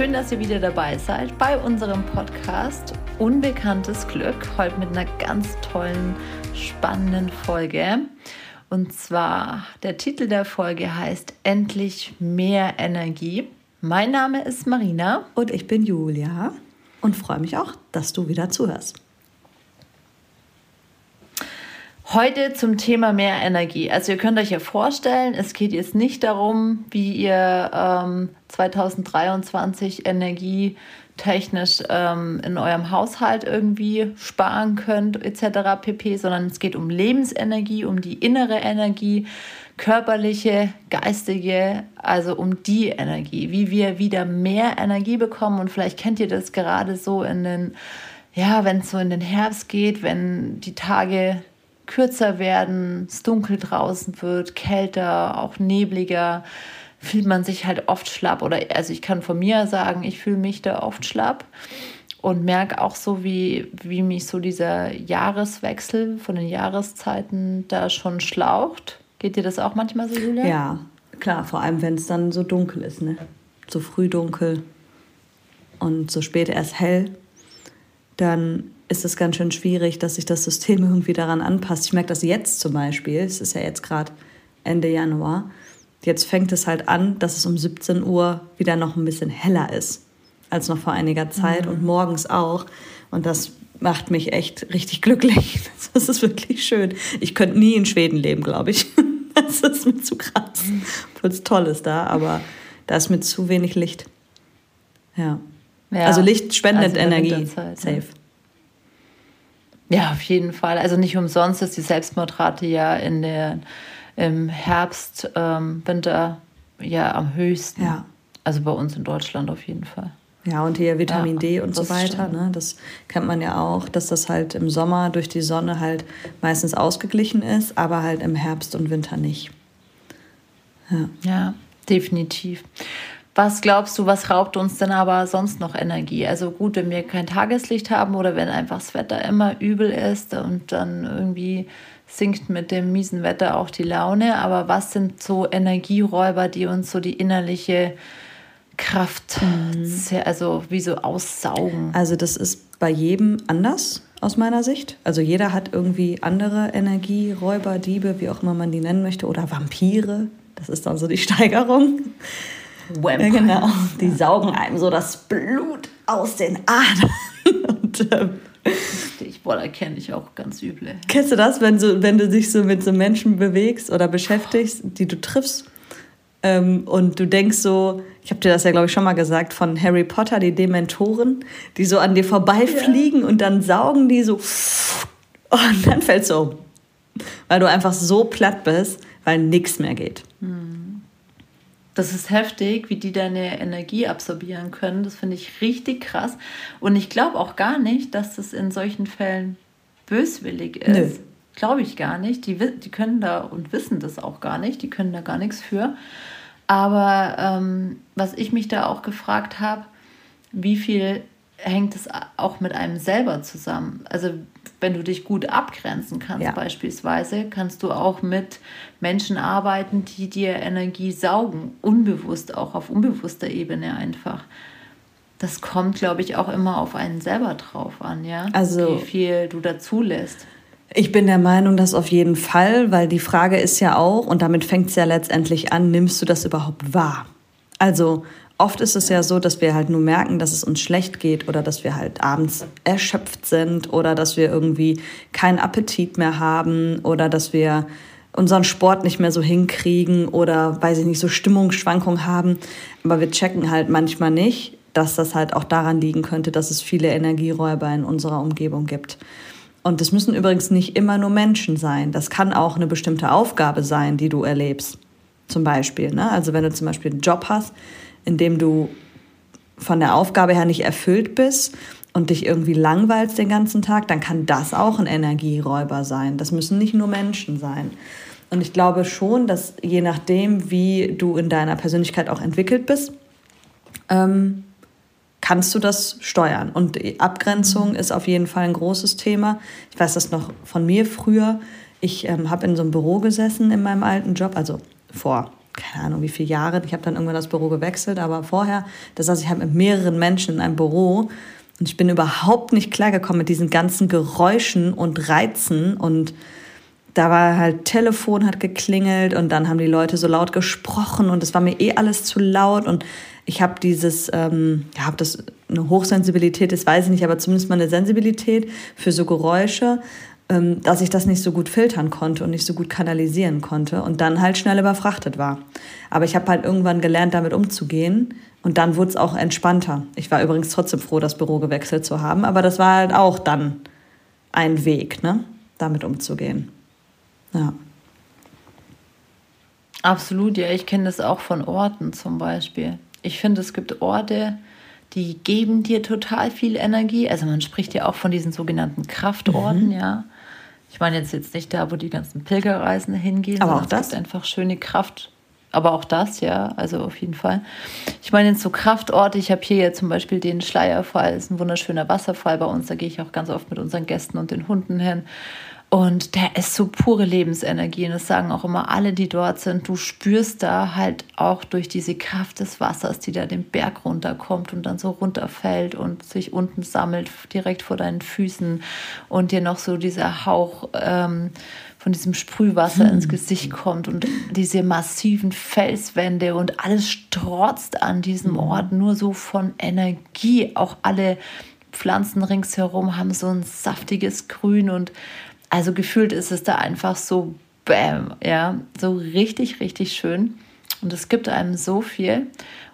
Schön, dass ihr wieder dabei seid bei unserem Podcast Unbekanntes Glück. Heute mit einer ganz tollen, spannenden Folge. Und zwar der Titel der Folge heißt Endlich mehr Energie. Mein Name ist Marina. Und ich bin Julia und freue mich auch, dass du wieder zuhörst. Heute zum Thema mehr Energie. Also ihr könnt euch ja vorstellen, es geht jetzt nicht darum, wie ihr ähm, 2023 energietechnisch ähm, in eurem Haushalt irgendwie sparen könnt etc. pp, sondern es geht um Lebensenergie, um die innere Energie, körperliche, geistige, also um die Energie, wie wir wieder mehr Energie bekommen und vielleicht kennt ihr das gerade so in den ja, wenn es so in den Herbst geht, wenn die Tage kürzer werden, es dunkel draußen wird, kälter, auch nebliger, fühlt man sich halt oft schlapp. Oder also ich kann von mir sagen, ich fühle mich da oft schlapp und merke auch so, wie, wie mich so dieser Jahreswechsel von den Jahreszeiten da schon schlaucht. Geht dir das auch manchmal so, Julia? Ja, klar, vor allem wenn es dann so dunkel ist, ne? So früh dunkel und so spät erst hell, dann ist es ganz schön schwierig, dass sich das System irgendwie daran anpasst. Ich merke das jetzt zum Beispiel, es ist ja jetzt gerade Ende Januar, jetzt fängt es halt an, dass es um 17 Uhr wieder noch ein bisschen heller ist als noch vor einiger Zeit mhm. und morgens auch. Und das macht mich echt richtig glücklich. Das ist wirklich schön. Ich könnte nie in Schweden leben, glaube ich. Das ist mir zu krass. Obwohl es toll ist da, aber da ist mir zu wenig Licht. Ja. ja also Licht spendet also Energie. Safe. Ja, auf jeden Fall. Also nicht umsonst ist die Selbstmordrate ja in der, im Herbst, ähm, Winter ja am höchsten. Ja. Also bei uns in Deutschland auf jeden Fall. Ja, und hier Vitamin ja, D und so weiter. Ne? Das kennt man ja auch, dass das halt im Sommer durch die Sonne halt meistens ausgeglichen ist, aber halt im Herbst und Winter nicht. Ja, ja definitiv. Was glaubst du, was raubt uns denn aber sonst noch Energie? Also gut, wenn wir kein Tageslicht haben oder wenn einfach das Wetter immer übel ist und dann irgendwie sinkt mit dem miesen Wetter auch die Laune. Aber was sind so Energieräuber, die uns so die innerliche Kraft, mhm. also wie so aussaugen? Also das ist bei jedem anders aus meiner Sicht. Also jeder hat irgendwie andere Energieräuber, Diebe, wie auch immer man die nennen möchte, oder Vampire. Das ist dann so die Steigerung. Vampire. Ja, genau. Die saugen einem so das Blut aus den Adern. Und, ähm, ich, boah, da kenne ich auch ganz üble. Kennst du das, wenn, so, wenn du dich so mit so Menschen bewegst oder beschäftigst, die du triffst ähm, und du denkst so, ich habe dir das ja, glaube ich, schon mal gesagt, von Harry Potter, die Dementoren, die so an dir vorbeifliegen ja. und dann saugen die so und dann fällst du um. Weil du einfach so platt bist, weil nichts mehr geht. Hm. Das ist heftig, wie die deine Energie absorbieren können. Das finde ich richtig krass. Und ich glaube auch gar nicht, dass das in solchen Fällen böswillig ist. Glaube ich gar nicht. Die, die können da und wissen das auch gar nicht. Die können da gar nichts für. Aber ähm, was ich mich da auch gefragt habe, wie viel hängt es auch mit einem selber zusammen? Also wenn du dich gut abgrenzen kannst ja. beispielsweise, kannst du auch mit Menschen arbeiten, die dir Energie saugen, unbewusst, auch auf unbewusster Ebene einfach. Das kommt, glaube ich, auch immer auf einen selber drauf an, ja. Also, wie viel du dazu lässt. Ich bin der Meinung, dass auf jeden Fall, weil die Frage ist ja auch, und damit fängt es ja letztendlich an, nimmst du das überhaupt wahr? Also oft ist es ja so, dass wir halt nur merken, dass es uns schlecht geht oder dass wir halt abends erschöpft sind oder dass wir irgendwie keinen Appetit mehr haben oder dass wir unseren Sport nicht mehr so hinkriegen oder, weiß ich nicht, so Stimmungsschwankungen haben. Aber wir checken halt manchmal nicht, dass das halt auch daran liegen könnte, dass es viele Energieräuber in unserer Umgebung gibt. Und das müssen übrigens nicht immer nur Menschen sein. Das kann auch eine bestimmte Aufgabe sein, die du erlebst. Zum Beispiel. Ne? Also wenn du zum Beispiel einen Job hast, in dem du von der Aufgabe her nicht erfüllt bist und dich irgendwie langweilst den ganzen Tag, dann kann das auch ein Energieräuber sein. Das müssen nicht nur Menschen sein. Und ich glaube schon, dass je nachdem, wie du in deiner Persönlichkeit auch entwickelt bist, ähm, kannst du das steuern. Und die Abgrenzung ist auf jeden Fall ein großes Thema. Ich weiß das noch von mir früher. Ich ähm, habe in so einem Büro gesessen in meinem alten Job, also vor keine Ahnung, wie viele Jahre. Ich habe dann irgendwann das Büro gewechselt, aber vorher, das heißt, ich habe mit mehreren Menschen in einem Büro und ich bin überhaupt nicht klargekommen mit diesen ganzen Geräuschen und Reizen und da war halt Telefon hat geklingelt und dann haben die Leute so laut gesprochen und es war mir eh alles zu laut und ich habe dieses, ähm, ja, habe das eine Hochsensibilität, das weiß ich nicht, aber zumindest mal eine Sensibilität für so Geräusche, dass ich das nicht so gut filtern konnte und nicht so gut kanalisieren konnte und dann halt schnell überfrachtet war. Aber ich habe halt irgendwann gelernt, damit umzugehen und dann wurde es auch entspannter. Ich war übrigens trotzdem froh, das Büro gewechselt zu haben, aber das war halt auch dann ein Weg, ne, damit umzugehen. Ja. Absolut, ja. Ich kenne das auch von Orten zum Beispiel. Ich finde, es gibt Orte, die geben dir total viel Energie. Also man spricht ja auch von diesen sogenannten Kraftorten, mhm. ja. Ich meine jetzt, jetzt nicht da, wo die ganzen Pilgerreisen hingehen, aber auch das es gibt einfach schöne Kraft. Aber auch das, ja, also auf jeden Fall. Ich meine jetzt so Kraftorte. Ich habe hier ja zum Beispiel den Schleierfall, ist ein wunderschöner Wasserfall bei uns. Da gehe ich auch ganz oft mit unseren Gästen und den Hunden hin. Und der ist so pure Lebensenergie. Und das sagen auch immer alle, die dort sind. Du spürst da halt auch durch diese Kraft des Wassers, die da den Berg runterkommt und dann so runterfällt und sich unten sammelt, direkt vor deinen Füßen. Und dir noch so dieser Hauch ähm, von diesem Sprühwasser hm. ins Gesicht kommt und diese massiven Felswände und alles strotzt an diesem hm. Ort nur so von Energie. Auch alle Pflanzen ringsherum haben so ein saftiges Grün und also gefühlt ist es da einfach so, bam, ja, so richtig, richtig schön. Und es gibt einem so viel.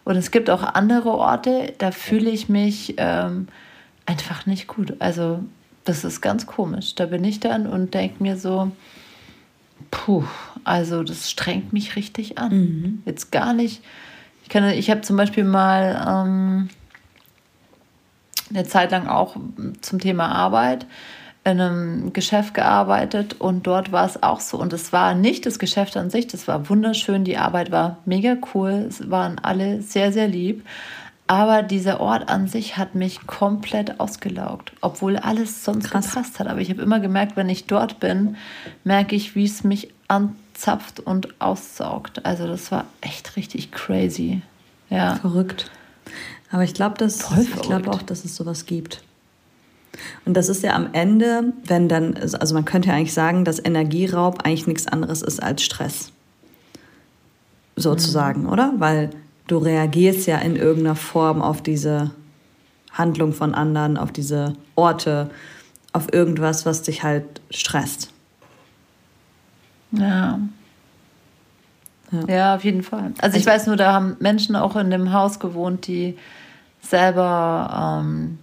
Und es gibt auch andere Orte, da fühle ich mich ähm, einfach nicht gut. Also das ist ganz komisch. Da bin ich dann und denke mir so, puh, also das strengt mich richtig an. Mhm. Jetzt gar nicht. Ich, ich habe zum Beispiel mal ähm, eine Zeit lang auch zum Thema Arbeit in einem Geschäft gearbeitet und dort war es auch so. Und es war nicht das Geschäft an sich, das war wunderschön, die Arbeit war mega cool, es waren alle sehr, sehr lieb. Aber dieser Ort an sich hat mich komplett ausgelaugt, obwohl alles sonst Krass. gepasst hat. Aber ich habe immer gemerkt, wenn ich dort bin, merke ich, wie es mich anzapft und aussaugt. Also das war echt richtig crazy. Ja. Verrückt. Aber ich glaube, ich glaube auch, dass es sowas gibt. Und das ist ja am Ende, wenn dann, also man könnte ja eigentlich sagen, dass Energieraub eigentlich nichts anderes ist als Stress. Sozusagen, mhm. oder? Weil du reagierst ja in irgendeiner Form auf diese Handlung von anderen, auf diese Orte, auf irgendwas, was dich halt stresst. Ja. Ja, ja auf jeden Fall. Also ich also, weiß nur, da haben Menschen auch in dem Haus gewohnt, die selber ähm,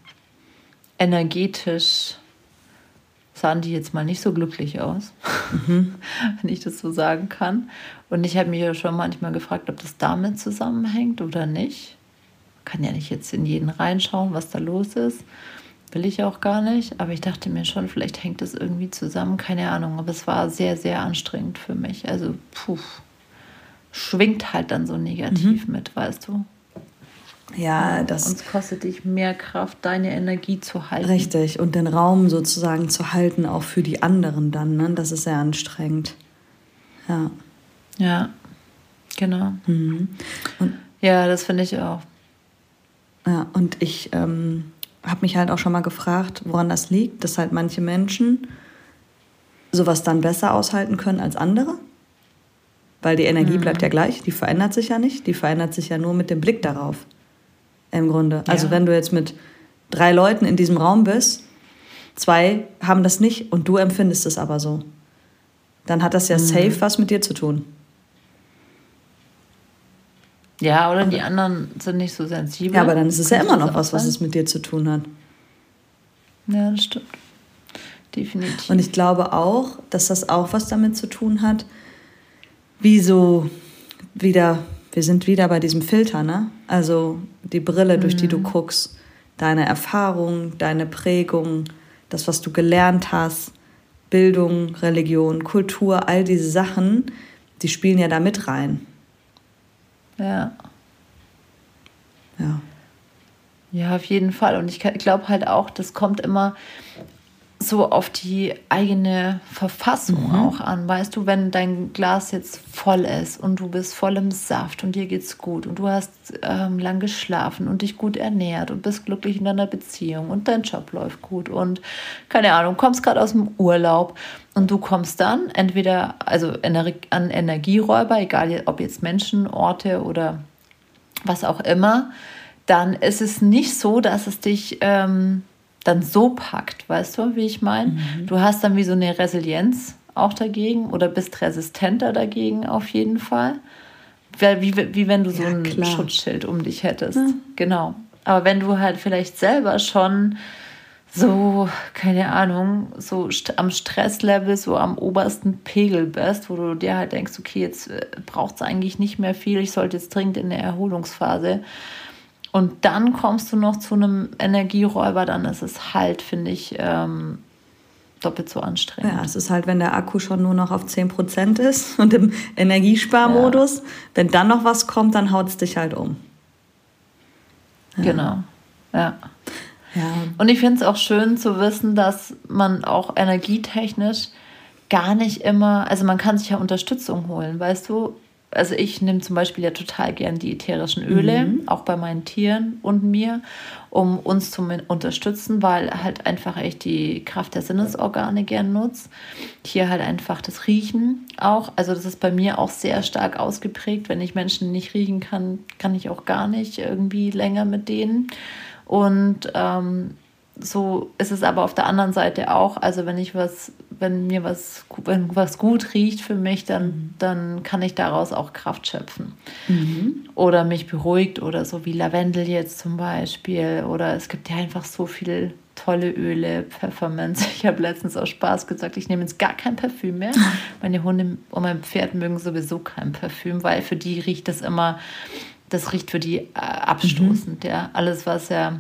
energetisch sahen die jetzt mal nicht so glücklich aus, mhm. wenn ich das so sagen kann. Und ich habe mich ja schon manchmal gefragt, ob das damit zusammenhängt oder nicht. kann ja nicht jetzt in jeden reinschauen, was da los ist. Will ich auch gar nicht. Aber ich dachte mir schon, vielleicht hängt das irgendwie zusammen. Keine Ahnung. Aber es war sehr, sehr anstrengend für mich. Also, puh, schwingt halt dann so negativ mhm. mit, weißt du. Ja, das. Uns kostet dich mehr Kraft, deine Energie zu halten. Richtig. Und den Raum sozusagen zu halten, auch für die anderen dann. Ne? Das ist sehr anstrengend. Ja. Ja, genau. Mhm. Und, ja, das finde ich auch. Ja, und ich ähm, habe mich halt auch schon mal gefragt, woran das liegt, dass halt manche Menschen sowas dann besser aushalten können als andere. Weil die Energie mhm. bleibt ja gleich, die verändert sich ja nicht, die verändert sich ja nur mit dem Blick darauf im Grunde. Also wenn du jetzt mit drei Leuten in diesem Raum bist, zwei haben das nicht und du empfindest es aber so, dann hat das ja mhm. safe was mit dir zu tun. Ja, oder die anderen sind nicht so sensibel. Ja, aber dann ist es ja immer noch was, was es mit dir zu tun hat. Ja, das stimmt. Definitiv. Und ich glaube auch, dass das auch was damit zu tun hat, wie so wieder wir sind wieder bei diesem Filter, ne? Also die Brille, durch die du mhm. guckst, deine Erfahrung, deine Prägung, das, was du gelernt hast, Bildung, Religion, Kultur, all diese Sachen, die spielen ja da mit rein. Ja. Ja. Ja, auf jeden Fall. Und ich glaube halt auch, das kommt immer so auf die eigene Verfassung mhm. auch an. Weißt du, wenn dein Glas jetzt voll ist und du bist voll im Saft und dir geht's gut und du hast ähm, lang geschlafen und dich gut ernährt und bist glücklich in deiner Beziehung und dein Job läuft gut und keine Ahnung, kommst gerade aus dem Urlaub und du kommst dann entweder also an Energieräuber, egal ob jetzt Menschen, Orte oder was auch immer, dann ist es nicht so, dass es dich ähm, dann so packt, weißt du, wie ich meine? Mhm. Du hast dann wie so eine Resilienz auch dagegen oder bist resistenter dagegen auf jeden Fall. Wie, wie, wie wenn du so ein klar. Schutzschild um dich hättest. Ja. Genau. Aber wenn du halt vielleicht selber schon so, keine Ahnung, so st am Stresslevel, so am obersten Pegel bist, wo du dir halt denkst, okay, jetzt äh, braucht es eigentlich nicht mehr viel, ich sollte jetzt dringend in eine Erholungsphase und dann kommst du noch zu einem Energieräuber, dann ist es halt, finde ich, ähm, doppelt so anstrengend. Ja, es ist halt, wenn der Akku schon nur noch auf 10% ist und im Energiesparmodus, ja. wenn dann noch was kommt, dann haut es dich halt um. Ja. Genau, ja. ja. Und ich finde es auch schön zu wissen, dass man auch energietechnisch gar nicht immer, also man kann sich ja Unterstützung holen, weißt du, also ich nehme zum Beispiel ja total gern die ätherischen Öle, mhm. auch bei meinen Tieren und mir, um uns zu unterstützen, weil halt einfach echt die Kraft der Sinnesorgane gern nutzt. Hier halt einfach das Riechen auch. Also das ist bei mir auch sehr stark ausgeprägt. Wenn ich Menschen nicht riechen kann, kann ich auch gar nicht irgendwie länger mit denen. Und ähm, so ist es aber auf der anderen Seite auch. Also wenn ich was, wenn mir was, wenn was gut riecht für mich, dann, mhm. dann kann ich daraus auch Kraft schöpfen. Mhm. Oder mich beruhigt oder so wie Lavendel jetzt zum Beispiel. Oder es gibt ja einfach so viele tolle Öle, Pfefferminz. Ich habe letztens aus Spaß gesagt, ich nehme jetzt gar kein Parfüm mehr. Meine Hunde und mein Pferd mögen sowieso kein Parfüm, weil für die riecht das immer, das riecht für die äh, abstoßend. Mhm. Ja. Alles, was ja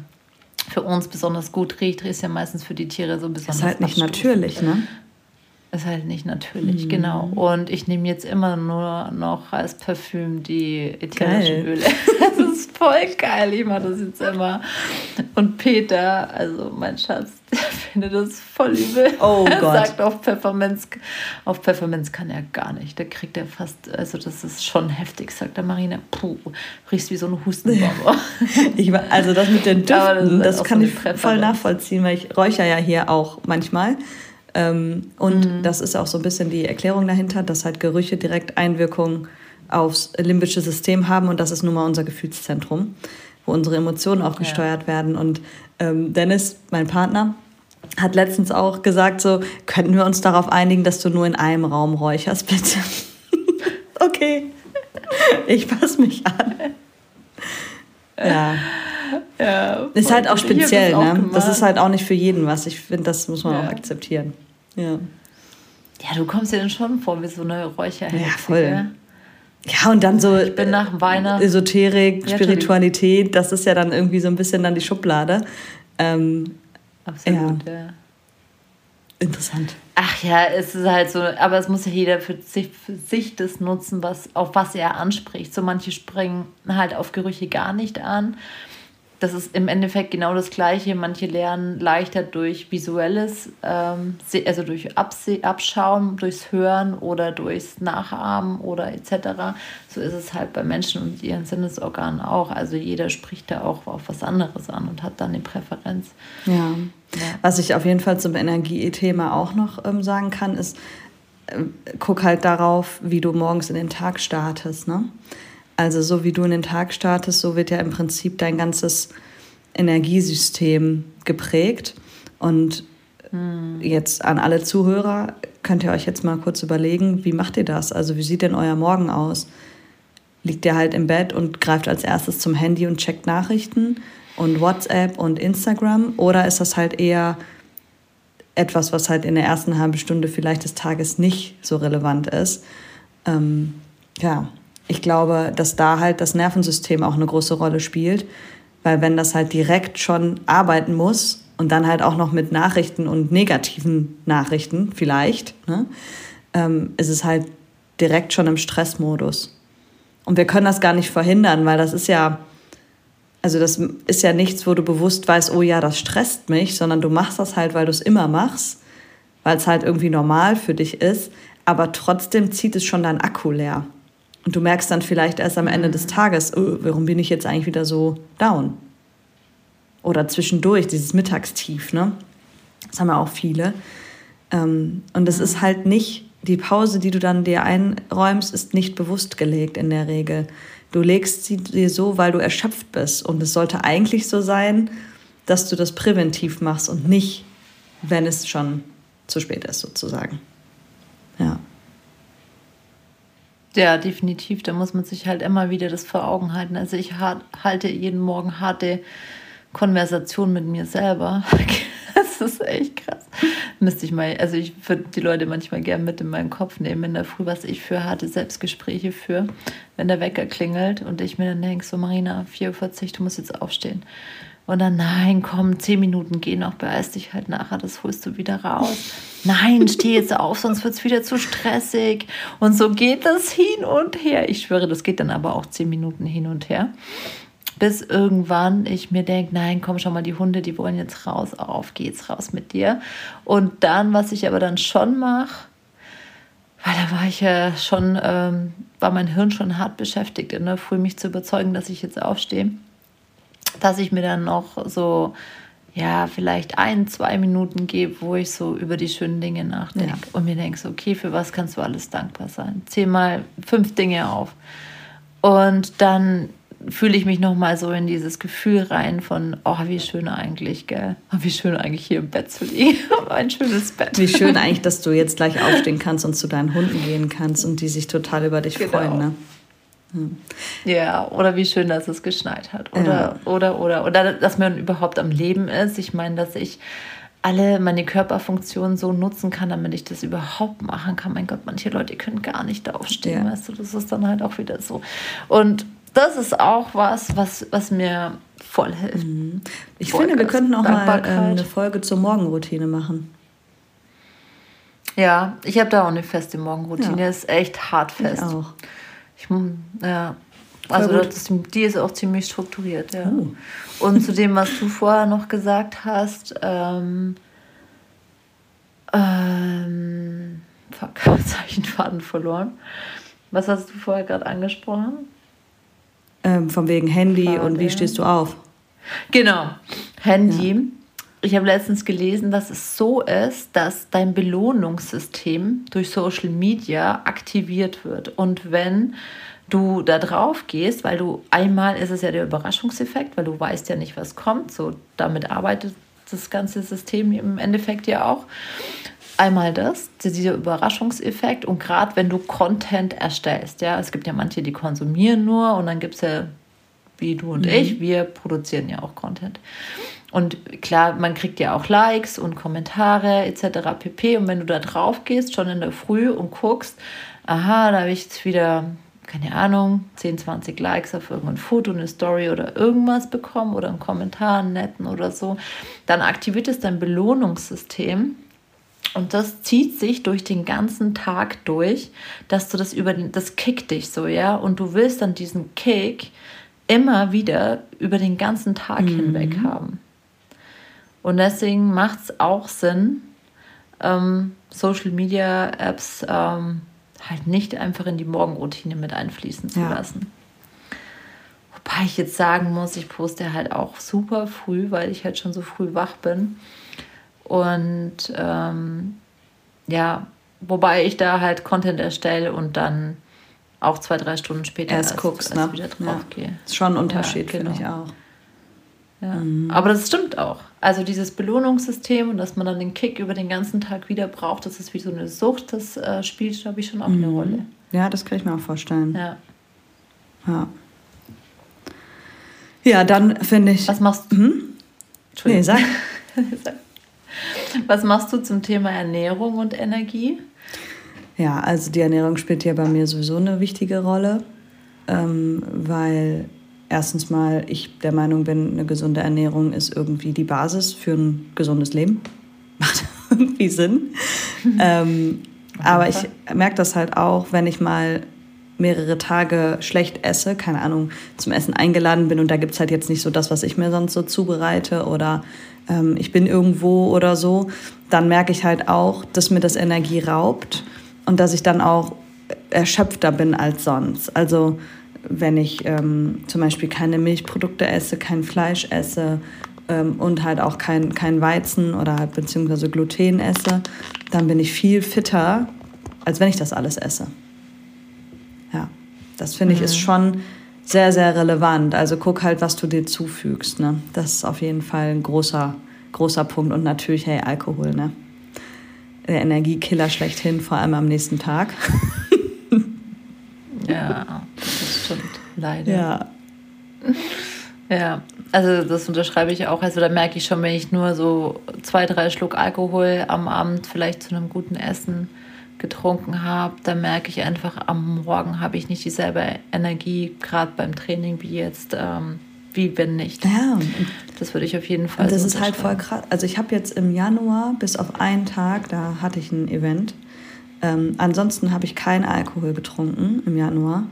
für uns besonders gut riecht, ist ja meistens für die Tiere so besonders. Ist halt nicht natürlich, ne? Ist halt nicht natürlich, mhm. genau. Und ich nehme jetzt immer nur noch als Parfüm die ätherischen Öle. Das ist voll geil. Ich mache das jetzt immer. Und Peter, also mein Schatz, der findet das voll übel. Oh er Gott. sagt auf Pfefferminz, auf Pfefferminz kann er gar nicht. Da kriegt er fast, also das ist schon heftig, sagt der Marina. Puh, riechst wie so ein Hustenbomber. ich, also das mit den Düften, das, das kann so ich voll nachvollziehen, weil ich räuchere ja hier auch manchmal. Ähm, und mhm. das ist auch so ein bisschen die Erklärung dahinter, dass halt Gerüche direkt Einwirkungen aufs limbische System haben und das ist nun mal unser Gefühlszentrum, wo unsere Emotionen auch gesteuert ja. werden. Und ähm, Dennis, mein Partner, hat letztens auch gesagt, so könnten wir uns darauf einigen, dass du nur in einem Raum räucherst, bitte. okay, ich passe mich an. Ja. ja ist halt auch speziell, ne? Das ist halt auch nicht für jeden was. Ich finde, das muss man ja. auch akzeptieren. Ja. Ja, du kommst dir dann schon vor wie so eine Räucherhexe. Ja, voll. Ja, und dann so ich bin nach Weihnachten. Esoterik, ja, Spiritualität, das ist ja dann irgendwie so ein bisschen dann die Schublade. Ähm, Absolut, ja. ja. Interessant. Ach ja, es ist halt so, aber es muss ja jeder für sich, für sich das nutzen, was, auf was er anspricht. So manche springen halt auf Gerüche gar nicht an das ist im Endeffekt genau das Gleiche. Manche lernen leichter durch visuelles, ähm, also durch Abse Abschauen, durchs Hören oder durchs Nachahmen oder etc. So ist es halt bei Menschen und ihren Sinnesorganen auch. Also jeder spricht da auch auf was anderes an und hat dann eine Präferenz. Ja. Was ich auf jeden Fall zum Energiethema auch noch ähm, sagen kann, ist, äh, guck halt darauf, wie du morgens in den Tag startest. Ne? Also so wie du in den Tag startest, so wird ja im Prinzip dein ganzes Energiesystem geprägt. Und hm. jetzt an alle Zuhörer, könnt ihr euch jetzt mal kurz überlegen, wie macht ihr das? Also wie sieht denn euer Morgen aus? Liegt ihr halt im Bett und greift als erstes zum Handy und checkt Nachrichten und WhatsApp und Instagram? Oder ist das halt eher etwas, was halt in der ersten halben Stunde vielleicht des Tages nicht so relevant ist? Ähm, ja, ich glaube, dass da halt das Nervensystem auch eine große Rolle spielt, weil wenn das halt direkt schon arbeiten muss und dann halt auch noch mit Nachrichten und negativen Nachrichten vielleicht, ne, ähm, ist es halt direkt schon im Stressmodus. Und wir können das gar nicht verhindern, weil das ist ja, Also das ist ja nichts, wo du bewusst weißt, oh ja, das stresst mich, sondern du machst das halt, weil du es immer machst, weil es halt irgendwie normal für dich ist, aber trotzdem zieht es schon dein Akku leer. Und du merkst dann vielleicht erst am Ende des Tages, oh, warum bin ich jetzt eigentlich wieder so down? Oder zwischendurch, dieses Mittagstief, ne? Das haben ja auch viele. Ähm, und es ist halt nicht, die Pause, die du dann dir einräumst, ist nicht bewusst gelegt in der Regel. Du legst sie dir so, weil du erschöpft bist. Und es sollte eigentlich so sein, dass du das präventiv machst und nicht, wenn es schon zu spät ist, sozusagen. Ja. Ja, definitiv. Da muss man sich halt immer wieder das vor Augen halten. Also ich halte jeden Morgen harte Konversation mit mir selber. Das ist echt krass. Müsste ich mal, also ich würde die Leute manchmal gerne mit in meinen Kopf nehmen in der Früh, was ich für harte Selbstgespräche führe, wenn der Wecker klingelt und ich mir dann denke, so Marina, 44, du musst jetzt aufstehen. Und dann, nein, komm, zehn Minuten gehen noch, beeilst dich halt nachher, das holst du wieder raus. Nein, steh jetzt auf, sonst wird es wieder zu stressig. Und so geht das hin und her. Ich schwöre, das geht dann aber auch zehn Minuten hin und her. Bis irgendwann ich mir denke, nein, komm schon mal, die Hunde, die wollen jetzt raus, auf geht's raus mit dir. Und dann, was ich aber dann schon mache, weil da war ich ja schon, ähm, war mein Hirn schon hart beschäftigt, der Früh mich zu überzeugen, dass ich jetzt aufstehe dass ich mir dann noch so, ja, vielleicht ein, zwei Minuten gebe, wo ich so über die schönen Dinge nachdenke ja. und mir denke, so, okay, für was kannst du alles dankbar sein? Zähl mal fünf Dinge auf. Und dann fühle ich mich nochmal so in dieses Gefühl rein von, oh, wie schön eigentlich, gell? Oh, wie schön eigentlich hier im Bett zu liegen. Ein schönes Bett. Wie schön eigentlich, dass du jetzt gleich aufstehen kannst und zu deinen Hunden gehen kannst und die sich total über dich genau. freuen, ne? Ja, oder wie schön, dass es geschneit hat. Oder, ja. oder, oder, oder, dass man überhaupt am Leben ist. Ich meine, dass ich alle meine Körperfunktionen so nutzen kann, damit ich das überhaupt machen kann. Mein Gott, manche Leute können gar nicht aufstehen, ja. weißt du, das ist dann halt auch wieder so. Und das ist auch was, was, was mir voll hilft. Mhm. Ich voll finde, wir könnten auch mal äh, eine Folge zur Morgenroutine machen. Ja, ich habe da auch eine feste Morgenroutine. Ja. Ist echt hart fest. Ich auch. Ich, ja. Also das, die ist auch ziemlich strukturiert, ja. Oh. Und zu dem, was du vorher noch gesagt hast, ähm, ähm, fuck, jetzt habe ich den Faden verloren. Was hast du vorher gerade angesprochen? Ähm, von wegen Handy Faden. und wie stehst du auf? Genau, Handy. Ja. Ich habe letztens gelesen, dass es so ist, dass dein Belohnungssystem durch Social Media aktiviert wird. Und wenn du da drauf gehst, weil du einmal ist es ja der Überraschungseffekt, weil du weißt ja nicht, was kommt. So damit arbeitet das ganze System im Endeffekt ja auch. Einmal das, dieser Überraschungseffekt und gerade wenn du Content erstellst, ja, es gibt ja manche, die konsumieren nur und dann gibt es ja, wie du und mhm. ich, wir produzieren ja auch Content. Und klar, man kriegt ja auch Likes und Kommentare etc. pp. Und wenn du da drauf gehst, schon in der Früh und guckst, aha, da habe ich jetzt wieder, keine Ahnung, 10, 20 Likes auf irgendein Foto, eine Story oder irgendwas bekommen oder einen Kommentar, einen netten oder so, dann aktiviert es dein Belohnungssystem. Und das zieht sich durch den ganzen Tag durch, dass du das über den, das kickt dich so, ja. Und du willst dann diesen Kick immer wieder über den ganzen Tag mhm. hinweg haben. Und deswegen macht es auch Sinn, ähm, Social Media Apps ähm, halt nicht einfach in die Morgenroutine mit einfließen zu ja. lassen. Wobei ich jetzt sagen muss, ich poste halt auch super früh, weil ich halt schon so früh wach bin. Und ähm, ja, wobei ich da halt Content erstelle und dann auch zwei, drei Stunden später erst, erst guckst, erst ne? wieder drauf ja. gehe. Ist schon ein Unterschied, ja, genau. finde ich auch. Ja. Mhm. Aber das stimmt auch. Also dieses Belohnungssystem und dass man dann den Kick über den ganzen Tag wieder braucht, das ist wie so eine Sucht, das äh, spielt, glaube ich, schon auch mhm. eine Rolle. Ja, das kann ich mir auch vorstellen. Ja. Ja, ja dann finde ich. Was machst du? Hm? Nee, sag. Was machst du zum Thema Ernährung und Energie? Ja, also die Ernährung spielt ja bei mir sowieso eine wichtige Rolle, ähm, weil erstens mal ich der Meinung bin, eine gesunde Ernährung ist irgendwie die Basis für ein gesundes Leben. Macht irgendwie Sinn. ähm, aber ich merke das halt auch, wenn ich mal mehrere Tage schlecht esse, keine Ahnung, zum Essen eingeladen bin und da gibt es halt jetzt nicht so das, was ich mir sonst so zubereite oder ähm, ich bin irgendwo oder so, dann merke ich halt auch, dass mir das Energie raubt und dass ich dann auch erschöpfter bin als sonst. Also wenn ich ähm, zum Beispiel keine Milchprodukte esse, kein Fleisch esse ähm, und halt auch kein, kein Weizen oder halt beziehungsweise Gluten esse, dann bin ich viel fitter, als wenn ich das alles esse. Ja, das finde ich ist mhm. schon sehr, sehr relevant. Also guck halt, was du dir zufügst. Ne? Das ist auf jeden Fall ein großer, großer Punkt. Und natürlich, hey, Alkohol, ne? Der Energiekiller schlechthin, vor allem am nächsten Tag. ja, das. Leider. Ja. Ja, also das unterschreibe ich auch. Also da merke ich schon, wenn ich nur so zwei, drei Schluck Alkohol am Abend vielleicht zu einem guten Essen getrunken habe, dann merke ich einfach, am Morgen habe ich nicht dieselbe Energie, gerade beim Training, wie jetzt, ähm, wie wenn nicht. Ja. Das würde ich auf jeden Fall. Und das so ist halt voll krass. Also ich habe jetzt im Januar bis auf einen Tag, da hatte ich ein Event. Ähm, ansonsten habe ich keinen Alkohol getrunken im Januar.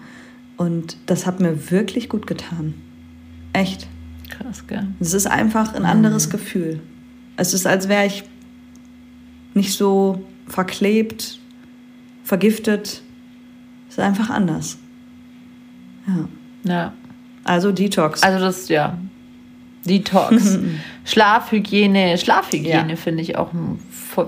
Und das hat mir wirklich gut getan. Echt. Krass, gell? Es ist einfach ein anderes mhm. Gefühl. Es ist, als wäre ich nicht so verklebt, vergiftet. Es ist einfach anders. Ja. Ja. Also Detox. Also das, ja. Detox. Schlafhygiene. Schlafhygiene ja. finde ich, auch,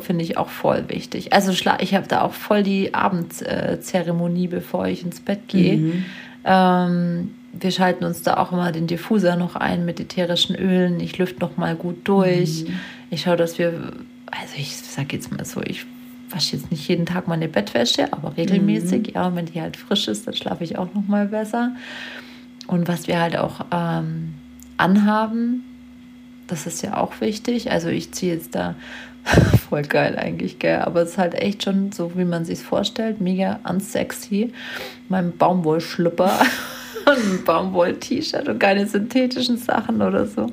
find ich auch voll wichtig. Also ich habe da auch voll die Abendzeremonie, bevor ich ins Bett gehe. Mhm. Ähm, wir schalten uns da auch immer den Diffuser noch ein mit ätherischen Ölen. Ich lüfte noch mal gut durch. Mhm. Ich schaue, dass wir, also ich sage jetzt mal so, ich wasche jetzt nicht jeden Tag meine Bettwäsche, aber regelmäßig. Mhm. Ja, und wenn die halt frisch ist, dann schlafe ich auch noch mal besser. Und was wir halt auch ähm, anhaben, das ist ja auch wichtig. Also ich ziehe jetzt da voll geil eigentlich, gell? Aber es ist halt echt schon so, wie man sich vorstellt, mega unsexy. Mein Baumwollschlüpper und ein Baumwoll-T-Shirt und keine synthetischen Sachen oder so.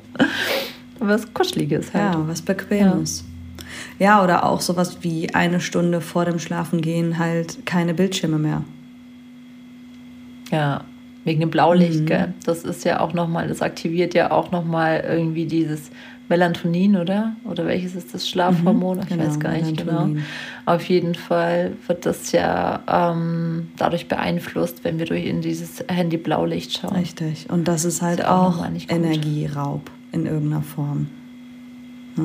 Was Kuscheliges halt. Ja, was Bequemes. Ja. ja, oder auch sowas wie eine Stunde vor dem Schlafengehen halt keine Bildschirme mehr. Ja, wegen dem Blaulicht, mhm. gell? Das ist ja auch nochmal, das aktiviert ja auch nochmal irgendwie dieses Melatonin, oder? Oder welches ist das Schlafhormon? Mhm, genau, ich weiß gar nicht genau. Melatonin. genau. Auf jeden Fall wird das ja ähm, dadurch beeinflusst, wenn wir durch in dieses Handy-Blaulicht schauen. Richtig. Und das ist halt das ist auch, auch Energieraub in irgendeiner Form. Ja.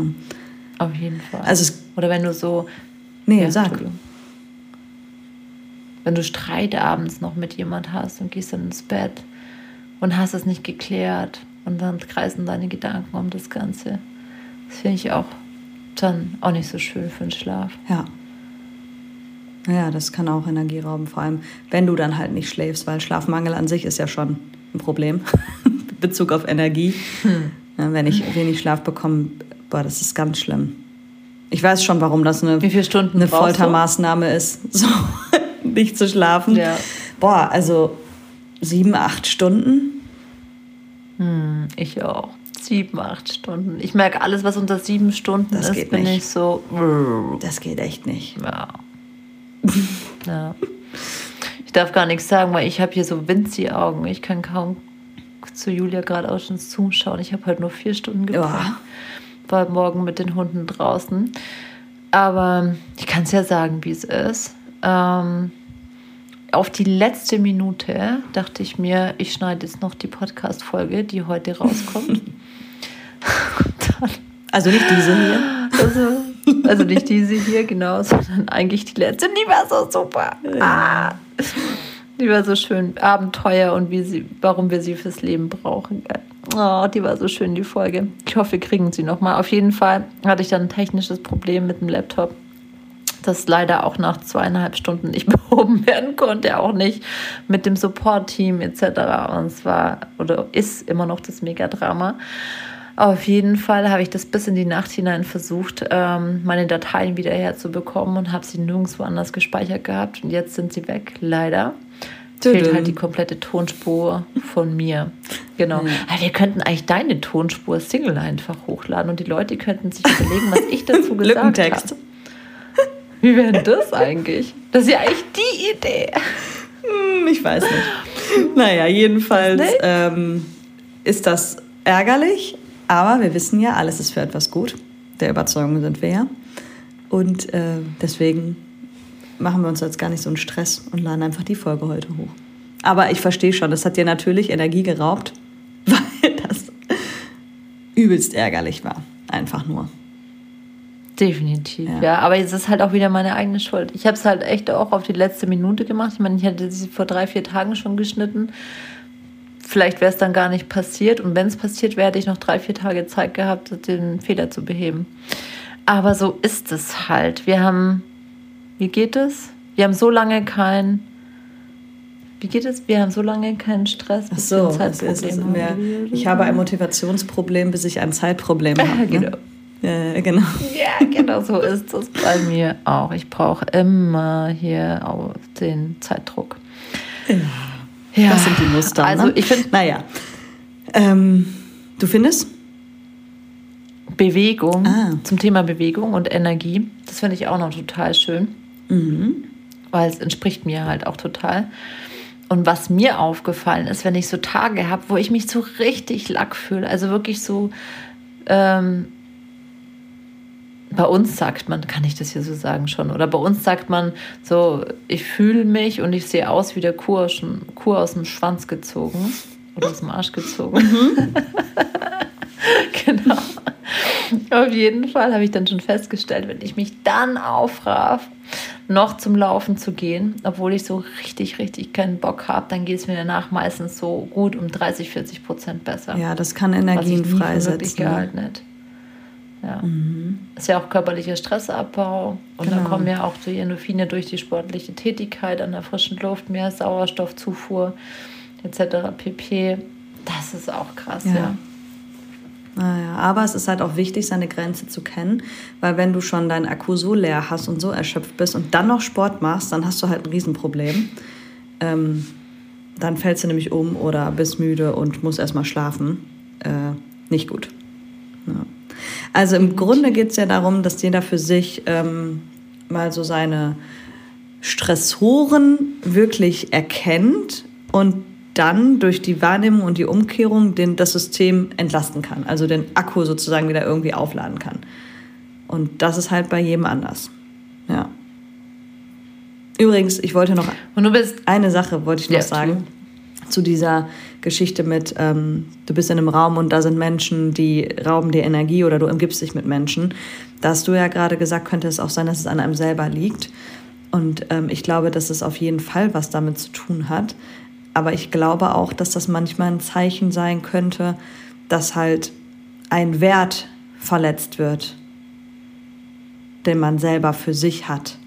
Auf jeden Fall. Also oder wenn du so. Nee, ja, sag. Wenn du Streit abends noch mit jemand hast und gehst dann ins Bett und hast es nicht geklärt und dann kreisen deine Gedanken um das Ganze. Das finde ich auch dann auch nicht so schön für den Schlaf. Ja. Ja, das kann auch Energie rauben, vor allem wenn du dann halt nicht schläfst, weil Schlafmangel an sich ist ja schon ein Problem. Bezug auf Energie. Hm. Ja, wenn ich wenig Schlaf bekomme, boah, das ist ganz schlimm. Ich weiß schon, warum das eine, Wie viele Stunden eine Foltermaßnahme ist, so nicht zu schlafen. Ja. Boah, also sieben, acht Stunden hm, ich auch. Sieben, acht Stunden. Ich merke, alles, was unter sieben Stunden das ist, bin nicht. ich so. Das geht echt nicht. Ja. ja. Ich darf gar nichts sagen, weil ich habe hier so Winzi-Augen. Ich kann kaum zu Julia gerade auch schon zuschauen. Ich habe halt nur vier Stunden gepennt. Ja. War morgen mit den Hunden draußen. Aber ich kann es ja sagen, wie es ist. Ähm, auf die letzte Minute dachte ich mir, ich schneide jetzt noch die Podcast-Folge, die heute rauskommt. also nicht diese hier. Also, also, nicht diese hier, genau, sondern eigentlich die letzte. Die war so super. Ah, die war so schön. Abenteuer und wie sie, warum wir sie fürs Leben brauchen. Oh, die war so schön, die Folge. Ich hoffe, wir kriegen sie nochmal. Auf jeden Fall hatte ich dann ein technisches Problem mit dem Laptop das leider auch nach zweieinhalb Stunden nicht behoben werden konnte, auch nicht mit dem Support-Team etc. Und es war oder ist immer noch das Megadrama. Auf jeden Fall habe ich das bis in die Nacht hinein versucht, ähm, meine Dateien wieder herzubekommen und habe sie nirgendwo anders gespeichert gehabt. Und jetzt sind sie weg, leider. Fehlt halt die komplette Tonspur von mir. Genau. Mhm. wir könnten eigentlich deine Tonspur Single einfach hochladen und die Leute könnten sich überlegen, was ich dazu gesagt habe. Wie wäre das eigentlich? Das ist ja eigentlich die Idee. Hm, ich, weiß nicht. Naja, jedenfalls ähm, ist das ärgerlich, aber wir wissen ja, alles ist für etwas gut. Der Überzeugung sind wir ja. Und äh, deswegen machen wir uns jetzt gar nicht so einen Stress und laden einfach die Folge heute hoch. Aber ich verstehe schon, das hat dir natürlich Energie geraubt, weil das übelst ärgerlich war. Einfach nur. Definitiv, ja. ja. Aber es ist halt auch wieder meine eigene Schuld. Ich habe es halt echt auch auf die letzte Minute gemacht. Ich meine, ich hätte sie vor drei, vier Tagen schon geschnitten. Vielleicht wäre es dann gar nicht passiert. Und wenn es passiert wäre, hätte ich noch drei, vier Tage Zeit gehabt, den Fehler zu beheben. Aber so ist es halt. Wir haben, wie geht es? Wir haben so lange kein, wie geht es? Wir haben so lange keinen Stress. Ach so, es ist mehr, ich habe ein Motivationsproblem, bis ich ein Zeitproblem habe. Ne? genau. Ja, genau. Ja, genau so ist es bei mir auch. Ich brauche immer hier auch den Zeitdruck. Ja. ja. Das sind die Muster. Also ne? ich finde, naja. Ähm, du findest? Bewegung, ah. zum Thema Bewegung und Energie. Das finde ich auch noch total schön. Mhm. Weil es entspricht mir halt auch total. Und was mir aufgefallen ist, wenn ich so Tage habe, wo ich mich so richtig lack fühle, also wirklich so ähm, bei uns sagt man, kann ich das hier so sagen schon, oder bei uns sagt man so, ich fühle mich und ich sehe aus wie der Kuh aus, Kuh aus dem Schwanz gezogen oder aus dem Arsch gezogen. Mhm. genau. Auf jeden Fall habe ich dann schon festgestellt, wenn ich mich dann aufraff, noch zum Laufen zu gehen, obwohl ich so richtig, richtig keinen Bock habe, dann geht es mir danach meistens so gut um 30, 40 Prozent besser. Ja, das kann Energien freisetzen. Gehalten ne? Ja. Mhm. Ist ja auch körperlicher Stressabbau. Und genau. dann kommen ja auch die Endorphine durch die sportliche Tätigkeit an der frischen Luft, mehr Sauerstoffzufuhr etc. pp. Das ist auch krass, ja. ja. Naja, aber es ist halt auch wichtig, seine Grenze zu kennen, weil wenn du schon deinen Akku so leer hast und so erschöpft bist und dann noch Sport machst, dann hast du halt ein Riesenproblem. Ähm, dann fällst du nämlich um oder bist müde und musst erstmal schlafen. Äh, nicht gut. Ja. Also im Grunde geht es ja darum, dass jeder für sich ähm, mal so seine Stressoren wirklich erkennt und dann durch die Wahrnehmung und die Umkehrung den, das System entlasten kann, also den Akku sozusagen wieder irgendwie aufladen kann. Und das ist halt bei jedem anders. Ja. Übrigens, ich wollte noch eine Sache wollte ich noch ja, sagen zu dieser Geschichte mit, ähm, du bist in einem Raum und da sind Menschen, die rauben dir Energie oder du umgibst dich mit Menschen. Da hast du ja gerade gesagt, könnte es auch sein, dass es an einem selber liegt. Und ähm, ich glaube, dass es auf jeden Fall was damit zu tun hat. Aber ich glaube auch, dass das manchmal ein Zeichen sein könnte, dass halt ein Wert verletzt wird, den man selber für sich hat.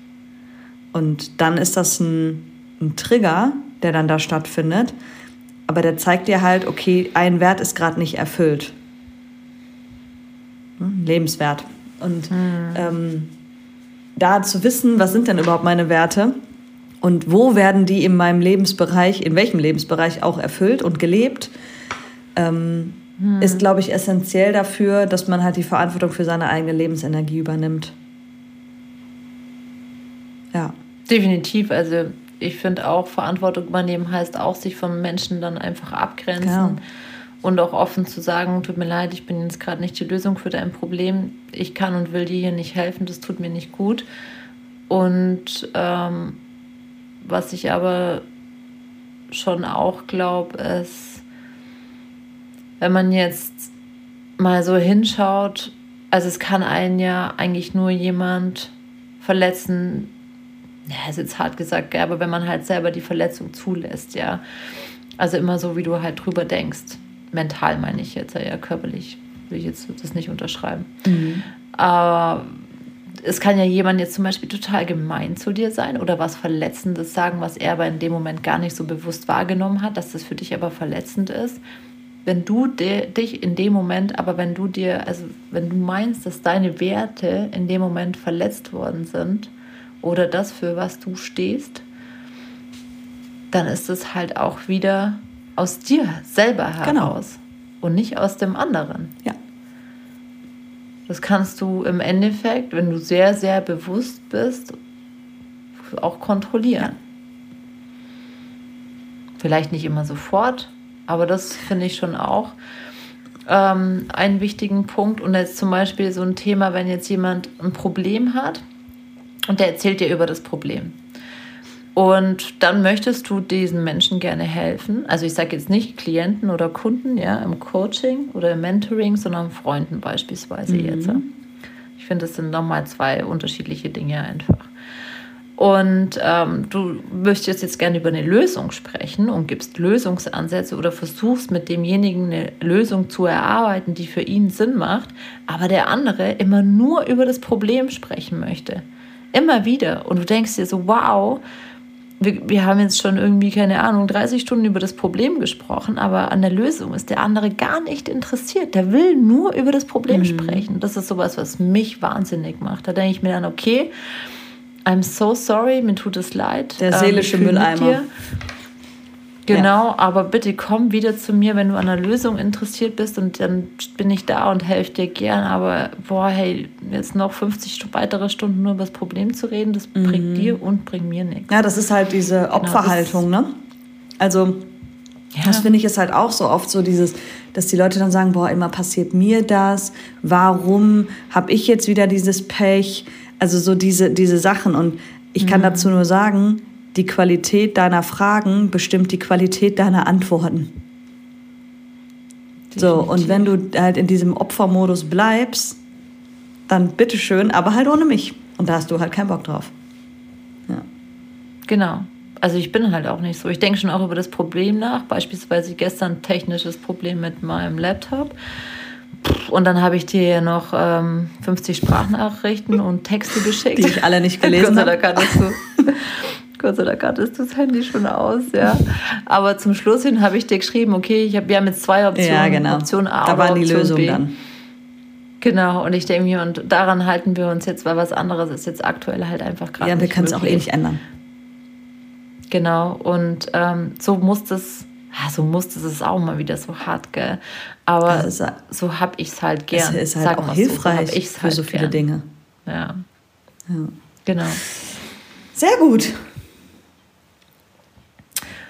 Und dann ist das ein, ein Trigger, der dann da stattfindet. Aber der zeigt dir halt, okay, ein Wert ist gerade nicht erfüllt. Hm, lebenswert. Und mhm. ähm, da zu wissen, was sind denn überhaupt meine Werte und wo werden die in meinem Lebensbereich, in welchem Lebensbereich auch erfüllt und gelebt, ähm, mhm. ist, glaube ich, essentiell dafür, dass man halt die Verantwortung für seine eigene Lebensenergie übernimmt. Ja. Definitiv. Also ich finde auch, Verantwortung übernehmen heißt auch, sich von Menschen dann einfach abgrenzen. Genau. Und auch offen zu sagen, tut mir leid, ich bin jetzt gerade nicht die Lösung für dein Problem. Ich kann und will dir hier nicht helfen, das tut mir nicht gut. Und ähm, was ich aber schon auch glaube, ist, wenn man jetzt mal so hinschaut, also es kann einen ja eigentlich nur jemand verletzen, ja, ist jetzt hart gesagt, aber wenn man halt selber die Verletzung zulässt, ja. Also immer so, wie du halt drüber denkst. Mental meine ich jetzt, ja, körperlich will ich jetzt das nicht unterschreiben. Mhm. Aber es kann ja jemand jetzt zum Beispiel total gemein zu dir sein oder was Verletzendes sagen, was er aber in dem Moment gar nicht so bewusst wahrgenommen hat, dass das für dich aber verletzend ist. Wenn du dich in dem Moment, aber wenn du dir, also wenn du meinst, dass deine Werte in dem Moment verletzt worden sind, oder das, für was du stehst, dann ist es halt auch wieder aus dir selber genau. heraus genau. und nicht aus dem anderen. Ja. Das kannst du im Endeffekt, wenn du sehr, sehr bewusst bist, auch kontrollieren. Vielleicht nicht immer sofort, aber das finde ich schon auch ähm, einen wichtigen Punkt. Und jetzt zum Beispiel so ein Thema, wenn jetzt jemand ein Problem hat und der erzählt dir über das Problem. Und dann möchtest du diesen Menschen gerne helfen. Also ich sage jetzt nicht Klienten oder Kunden, ja, im Coaching oder im Mentoring, sondern Freunden beispielsweise mhm. jetzt. Ich finde, das sind nochmal zwei unterschiedliche Dinge einfach. Und ähm, du möchtest jetzt gerne über eine Lösung sprechen und gibst Lösungsansätze oder versuchst mit demjenigen eine Lösung zu erarbeiten, die für ihn Sinn macht, aber der andere immer nur über das Problem sprechen möchte. Immer wieder. Und du denkst dir so, wow, wir, wir haben jetzt schon irgendwie, keine Ahnung, 30 Stunden über das Problem gesprochen, aber an der Lösung ist der andere gar nicht interessiert. Der will nur über das Problem mhm. sprechen. Das ist sowas, was mich wahnsinnig macht. Da denke ich mir dann, okay, I'm so sorry, mir tut es leid. Der ähm, seelische ähm, Mülleimer. Genau, ja. aber bitte komm wieder zu mir, wenn du an einer Lösung interessiert bist und dann bin ich da und helfe dir gern. Aber boah, hey, jetzt noch 50 weitere Stunden nur über das Problem zu reden, das mhm. bringt dir und bringt mir nichts. Ja, das ist halt diese genau, Opferhaltung, genau, ne? Also, ja. das finde ich ist halt auch so oft so dieses, dass die Leute dann sagen, boah, immer passiert mir das, warum habe ich jetzt wieder dieses Pech? Also so diese, diese Sachen. Und ich kann mhm. dazu nur sagen, die Qualität deiner Fragen bestimmt die Qualität deiner Antworten. Definitiv. So, und wenn du halt in diesem Opfermodus bleibst, dann bitteschön, aber halt ohne mich. Und da hast du halt keinen Bock drauf. Ja. Genau. Also ich bin halt auch nicht so. Ich denke schon auch über das Problem nach. Beispielsweise gestern technisches Problem mit meinem Laptop. Und dann habe ich dir noch ähm, 50 Sprachnachrichten und Texte geschickt. Die ich alle nicht gelesen habe. Gott sei Dank du. Gott sei Dank hattest du das Handy schon aus, ja. Aber zum Schluss hin habe ich dir geschrieben, okay, ich hab, wir haben jetzt zwei Optionen. Ja, genau. Option A da war die Option Lösung B. dann. Genau, und ich denke mir, und daran halten wir uns jetzt, weil was anderes ist jetzt aktuell halt einfach gerade. Ja, wir können es auch eh nicht ändern. Genau, und ähm, so muss das ja, so musste es auch mal wieder so hart, gell? Aber also, so habe ich es halt gern. Es ist halt Sag auch hilfreich so, so für halt so viele gern. Dinge. Ja. ja. Genau. Sehr gut.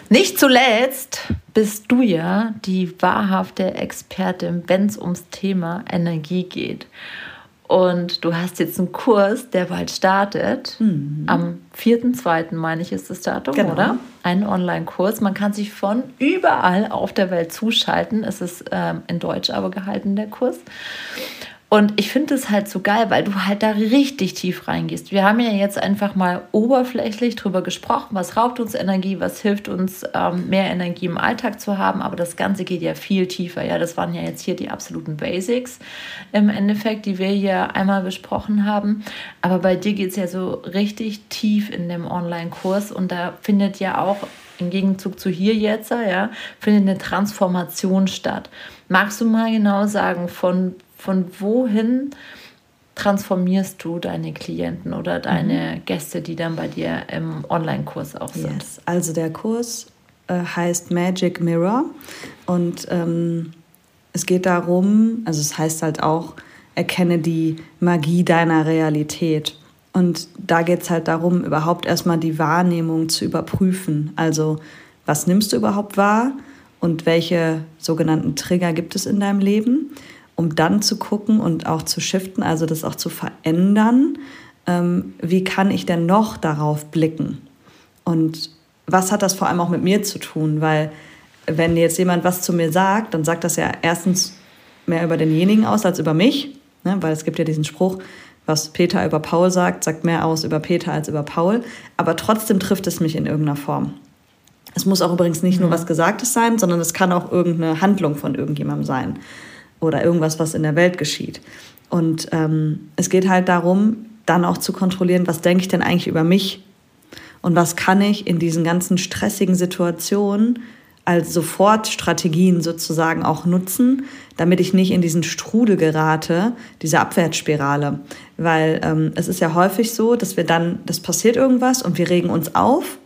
Nicht zuletzt bist du ja die wahrhafte Expertin, wenn es ums Thema Energie geht. Und du hast jetzt einen Kurs, der bald startet. Mhm. Am 4.2. meine ich ist das Datum, genau. oder? Einen Online-Kurs. Man kann sich von überall auf der Welt zuschalten. Es ist ähm, in Deutsch aber gehalten, der Kurs. Und ich finde es halt so geil, weil du halt da richtig tief reingehst. Wir haben ja jetzt einfach mal oberflächlich drüber gesprochen, was raubt uns Energie, was hilft uns, ähm, mehr Energie im Alltag zu haben. Aber das Ganze geht ja viel tiefer. Ja, das waren ja jetzt hier die absoluten Basics im Endeffekt, die wir hier einmal besprochen haben. Aber bei dir geht es ja so richtig tief in dem Online-Kurs und da findet ja auch im Gegenzug zu hier jetzt, ja, findet eine Transformation statt. Magst du mal genau sagen, von von wohin transformierst du deine Klienten oder deine mhm. Gäste, die dann bei dir im Online-Kurs auch sind? Yes. Also der Kurs äh, heißt Magic Mirror und ähm, es geht darum, also es heißt halt auch, erkenne die Magie deiner Realität. Und da geht es halt darum, überhaupt erstmal die Wahrnehmung zu überprüfen. Also was nimmst du überhaupt wahr und welche sogenannten Trigger gibt es in deinem Leben? Um dann zu gucken und auch zu shiften, also das auch zu verändern. Ähm, wie kann ich denn noch darauf blicken? Und was hat das vor allem auch mit mir zu tun? Weil wenn jetzt jemand was zu mir sagt, dann sagt das ja erstens mehr über denjenigen aus als über mich, ne? weil es gibt ja diesen Spruch, was Peter über Paul sagt, sagt mehr aus über Peter als über Paul, aber trotzdem trifft es mich in irgendeiner Form. Es muss auch übrigens nicht nur mhm. was Gesagtes sein, sondern es kann auch irgendeine Handlung von irgendjemandem sein oder irgendwas, was in der Welt geschieht. Und ähm, es geht halt darum, dann auch zu kontrollieren, was denke ich denn eigentlich über mich und was kann ich in diesen ganzen stressigen Situationen als Sofortstrategien sozusagen auch nutzen, damit ich nicht in diesen Strudel gerate, diese Abwärtsspirale. Weil ähm, es ist ja häufig so, dass wir dann, das passiert irgendwas und wir regen uns auf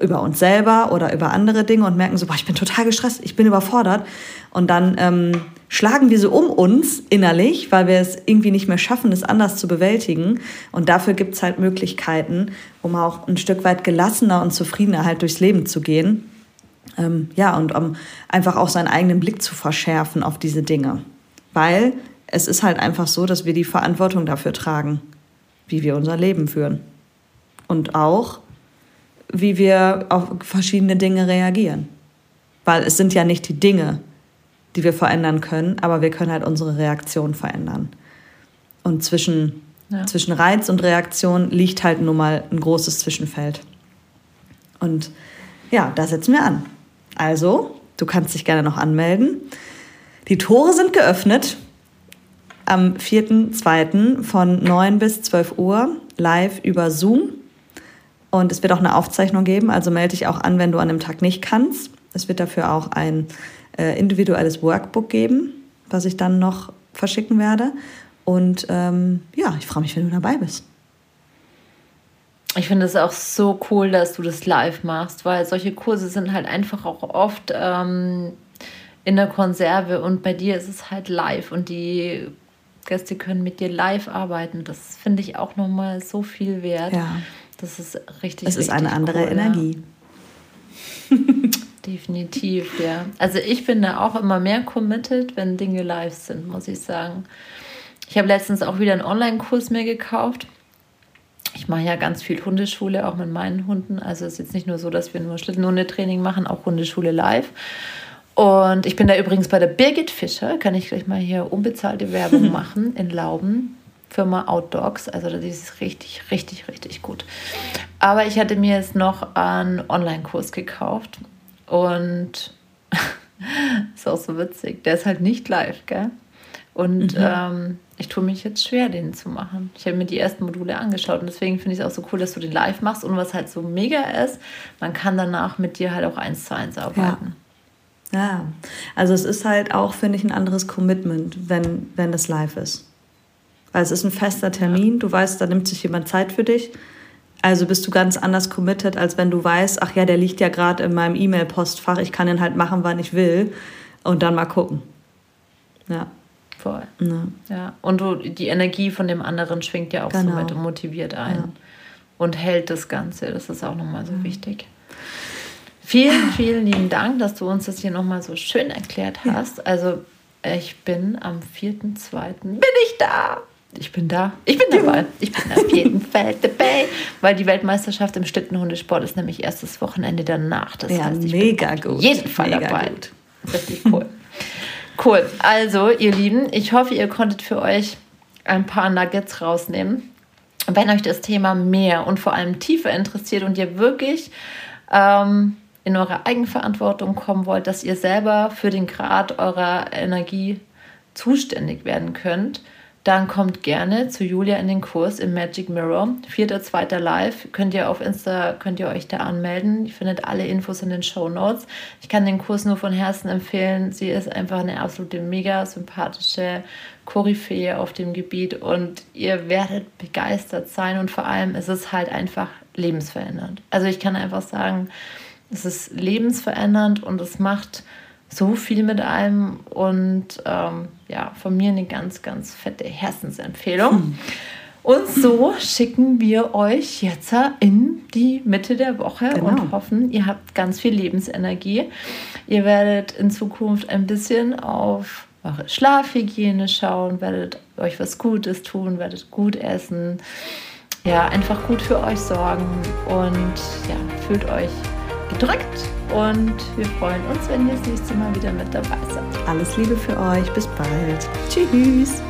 über uns selber oder über andere Dinge und merken so, boah, ich bin total gestresst, ich bin überfordert. Und dann ähm, schlagen wir so um uns innerlich, weil wir es irgendwie nicht mehr schaffen, es anders zu bewältigen. Und dafür gibt es halt Möglichkeiten, um auch ein Stück weit gelassener und zufriedener halt durchs Leben zu gehen. Ähm, ja, und um einfach auch seinen eigenen Blick zu verschärfen auf diese Dinge. Weil es ist halt einfach so, dass wir die Verantwortung dafür tragen, wie wir unser Leben führen. Und auch, wie wir auf verschiedene Dinge reagieren. Weil es sind ja nicht die Dinge, die wir verändern können, aber wir können halt unsere Reaktion verändern. Und zwischen, ja. zwischen Reiz und Reaktion liegt halt nun mal ein großes Zwischenfeld. Und ja, da setzen wir an. Also, du kannst dich gerne noch anmelden. Die Tore sind geöffnet am 4.2. von 9 bis 12 Uhr live über Zoom. Und es wird auch eine Aufzeichnung geben, also melde dich auch an, wenn du an dem Tag nicht kannst. Es wird dafür auch ein äh, individuelles Workbook geben, was ich dann noch verschicken werde. Und ähm, ja, ich freue mich, wenn du dabei bist. Ich finde es auch so cool, dass du das live machst, weil solche Kurse sind halt einfach auch oft ähm, in der Konserve und bei dir ist es halt live und die Gäste können mit dir live arbeiten. Das finde ich auch nochmal so viel wert. Ja. Das ist richtig. Es ist eine andere cool, Energie. Ja. Definitiv, ja. Also ich bin da auch immer mehr committed, wenn Dinge live sind, muss ich sagen. Ich habe letztens auch wieder einen Online-Kurs mir gekauft ich mache ja ganz viel Hundeschule, auch mit meinen Hunden. Also es ist jetzt nicht nur so, dass wir nur Schlittenhundetraining machen, auch Hundeschule live. Und ich bin da übrigens bei der Birgit Fischer, kann ich gleich mal hier unbezahlte Werbung machen, in Lauben. Firma Outdogs, also das ist richtig, richtig, richtig gut. Aber ich hatte mir jetzt noch einen Online-Kurs gekauft und ist auch so witzig. Der ist halt nicht live, gell? Und mhm. ähm, ich tue mich jetzt schwer, den zu machen. Ich habe mir die ersten Module angeschaut und deswegen finde ich es auch so cool, dass du den live machst. Und was halt so mega ist, man kann danach mit dir halt auch eins zu eins arbeiten. Ja, ja. also es ist halt auch, finde ich, ein anderes Commitment, wenn, wenn das live ist. Weil es ist ein fester Termin, du weißt, da nimmt sich jemand Zeit für dich. Also bist du ganz anders committed, als wenn du weißt, ach ja, der liegt ja gerade in meinem E-Mail-Postfach, ich kann ihn halt machen, wann ich will und dann mal gucken. Ja. Voll. Ja. ja. Und du, die Energie von dem anderen schwingt ja auch genau. so mit und motiviert ein. Ja. Und hält das Ganze. Das ist auch nochmal so mhm. wichtig. Vielen, vielen lieben Dank, dass du uns das hier nochmal so schön erklärt hast. Ja. Also, ich bin am 4.2. bin ich da. Ich bin da. Ich bin dabei. Ich bin auf jeden Fall dabei, weil die Weltmeisterschaft im Schlittenhundesport ist nämlich erst das Wochenende danach. Das ja, heißt, ich mega bin auf gut. jeden Fall mega dabei. Gut. Richtig cool. Cool. Also, ihr Lieben, ich hoffe, ihr konntet für euch ein paar Nuggets rausnehmen. Wenn euch das Thema mehr und vor allem tiefer interessiert und ihr wirklich ähm, in eure Eigenverantwortung kommen wollt, dass ihr selber für den Grad eurer Energie zuständig werden könnt, dann kommt gerne zu Julia in den Kurs im Magic Mirror. Vierter, zweiter Live. Könnt ihr auf Insta, könnt ihr euch da anmelden. Ihr findet alle Infos in den Show Notes. Ich kann den Kurs nur von Herzen empfehlen. Sie ist einfach eine absolute mega sympathische Koryphäe auf dem Gebiet und ihr werdet begeistert sein und vor allem ist es halt einfach lebensverändernd. Also ich kann einfach sagen, es ist lebensverändernd und es macht so viel mit einem und ähm, ja, von mir eine ganz, ganz fette Herzensempfehlung. Hm. Und so schicken wir euch jetzt in die Mitte der Woche genau. und hoffen, ihr habt ganz viel Lebensenergie. Ihr werdet in Zukunft ein bisschen auf eure Schlafhygiene schauen, werdet euch was Gutes tun, werdet gut essen. Ja, einfach gut für euch sorgen und ja, fühlt euch gedrückt und wir freuen uns, wenn ihr das nächste Mal wieder mit dabei seid. Alles Liebe für euch, bis bald. Tschüss.